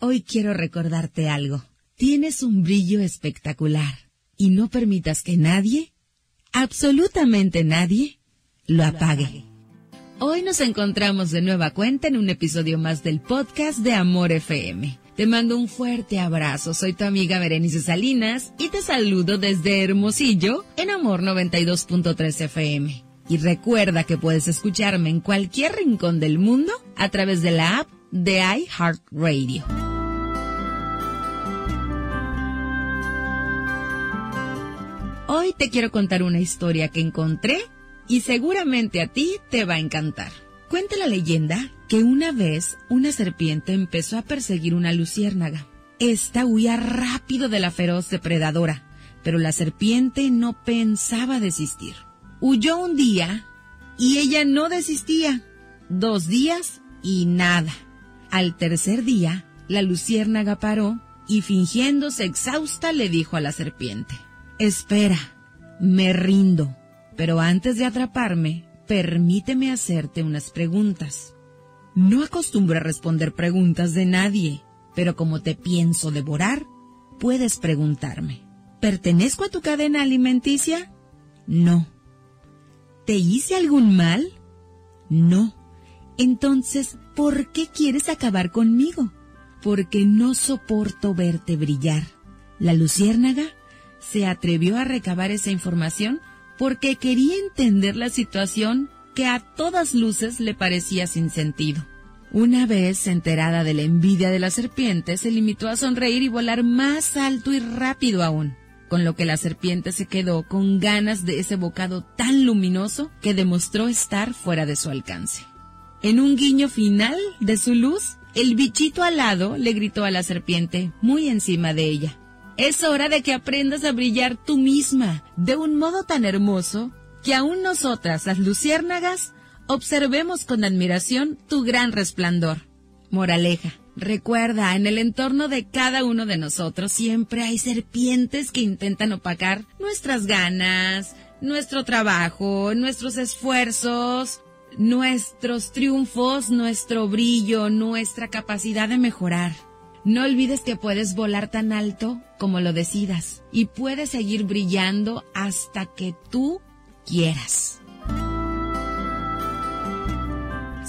Hoy quiero recordarte algo. Tienes un brillo espectacular y no permitas que nadie, absolutamente nadie, lo apague. Hoy nos encontramos de nueva cuenta en un episodio más del podcast de Amor FM. Te mando un fuerte abrazo, soy tu amiga Berenice Salinas y te saludo desde Hermosillo en Amor 92.3 FM. Y recuerda que puedes escucharme en cualquier rincón del mundo a través de la app de iHeartRadio. Hoy te quiero contar una historia que encontré y seguramente a ti te va a encantar. Cuenta la leyenda que una vez una serpiente empezó a perseguir una luciérnaga. Esta huía rápido de la feroz depredadora, pero la serpiente no pensaba desistir. Huyó un día y ella no desistía. Dos días y nada. Al tercer día, la luciérnaga paró y fingiéndose exhausta le dijo a la serpiente, Espera, me rindo, pero antes de atraparme, permíteme hacerte unas preguntas. No acostumbro a responder preguntas de nadie, pero como te pienso devorar, puedes preguntarme. ¿Pertenezco a tu cadena alimenticia? No. ¿Te hice algún mal? No. Entonces, ¿por qué quieres acabar conmigo? Porque no soporto verte brillar. La luciérnaga se atrevió a recabar esa información porque quería entender la situación que a todas luces le parecía sin sentido. Una vez enterada de la envidia de la serpiente, se limitó a sonreír y volar más alto y rápido aún con lo que la serpiente se quedó con ganas de ese bocado tan luminoso que demostró estar fuera de su alcance. En un guiño final de su luz, el bichito alado le gritó a la serpiente, muy encima de ella. Es hora de que aprendas a brillar tú misma, de un modo tan hermoso, que aún nosotras, las luciérnagas, observemos con admiración tu gran resplandor. Moraleja. Recuerda, en el entorno de cada uno de nosotros siempre hay serpientes que intentan opacar nuestras ganas, nuestro trabajo, nuestros esfuerzos, nuestros triunfos, nuestro brillo, nuestra capacidad de mejorar. No olvides que puedes volar tan alto como lo decidas y puedes seguir brillando hasta que tú quieras.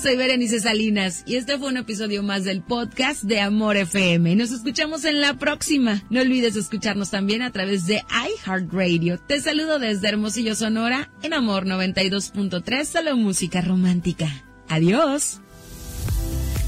Soy Berenice Salinas y este fue un episodio más del podcast de Amor FM. Nos escuchamos en la próxima. No olvides escucharnos también a través de iHeartRadio. Te saludo desde Hermosillo, Sonora, en Amor 92.3, solo música romántica. Adiós.